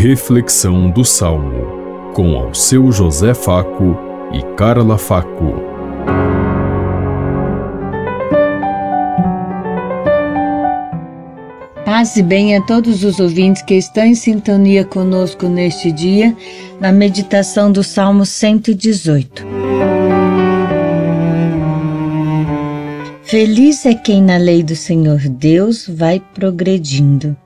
Reflexão do Salmo, com ao seu José Faco e Carla Faco. Paz e bem a todos os ouvintes que estão em sintonia conosco neste dia, na meditação do Salmo 118. Feliz é quem na lei do Senhor Deus vai progredindo.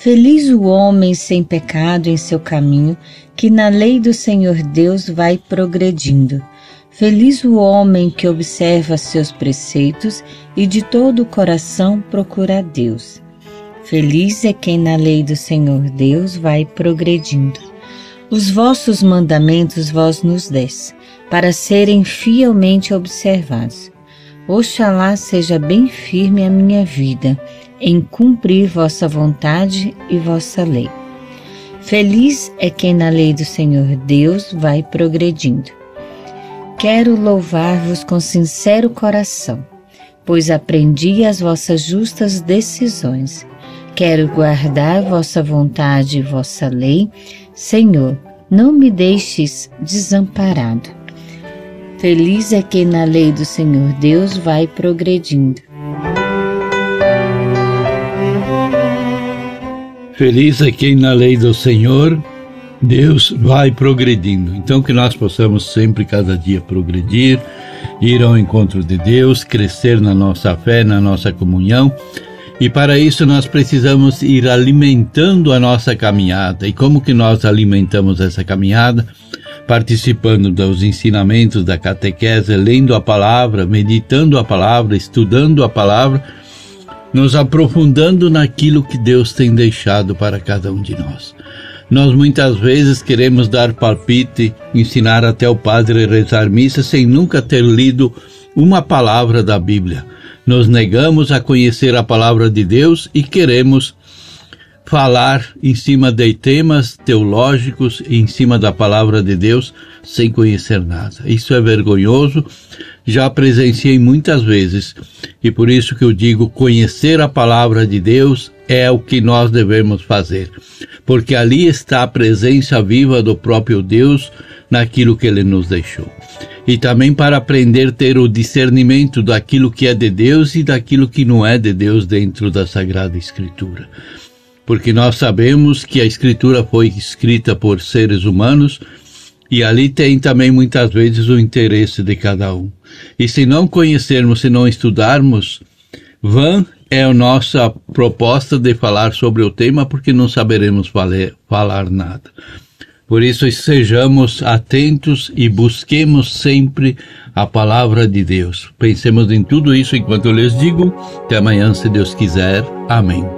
Feliz o homem sem pecado em seu caminho, que na lei do Senhor Deus vai progredindo. Feliz o homem que observa seus preceitos e de todo o coração procura a Deus. Feliz é quem na lei do Senhor Deus vai progredindo. Os vossos mandamentos vós nos des, para serem fielmente observados. Oxalá seja bem firme a minha vida em cumprir vossa vontade e vossa lei. Feliz é quem na lei do Senhor Deus vai progredindo. Quero louvar-vos com sincero coração, pois aprendi as vossas justas decisões. Quero guardar vossa vontade e vossa lei. Senhor, não me deixes desamparado. Feliz é quem na lei do Senhor Deus vai progredindo. Feliz é quem na lei do Senhor Deus vai progredindo. Então que nós possamos sempre, cada dia, progredir, ir ao encontro de Deus, crescer na nossa fé, na nossa comunhão. E para isso nós precisamos ir alimentando a nossa caminhada. E como que nós alimentamos essa caminhada? participando dos ensinamentos da catequese, lendo a palavra, meditando a palavra, estudando a palavra, nos aprofundando naquilo que Deus tem deixado para cada um de nós. Nós muitas vezes queremos dar palpite, ensinar até o padre rezar missa sem nunca ter lido uma palavra da Bíblia. Nos negamos a conhecer a palavra de Deus e queremos falar em cima de temas teológicos em cima da palavra de Deus sem conhecer nada. Isso é vergonhoso, já presenciei muitas vezes e por isso que eu digo conhecer a palavra de Deus é o que nós devemos fazer, porque ali está a presença viva do próprio Deus naquilo que ele nos deixou. E também para aprender a ter o discernimento daquilo que é de Deus e daquilo que não é de Deus dentro da Sagrada Escritura porque nós sabemos que a Escritura foi escrita por seres humanos e ali tem também muitas vezes o interesse de cada um. E se não conhecermos, se não estudarmos, vã é a nossa proposta de falar sobre o tema, porque não saberemos valer, falar nada. Por isso, sejamos atentos e busquemos sempre a palavra de Deus. Pensemos em tudo isso enquanto eu lhes digo. Até amanhã, se Deus quiser. Amém.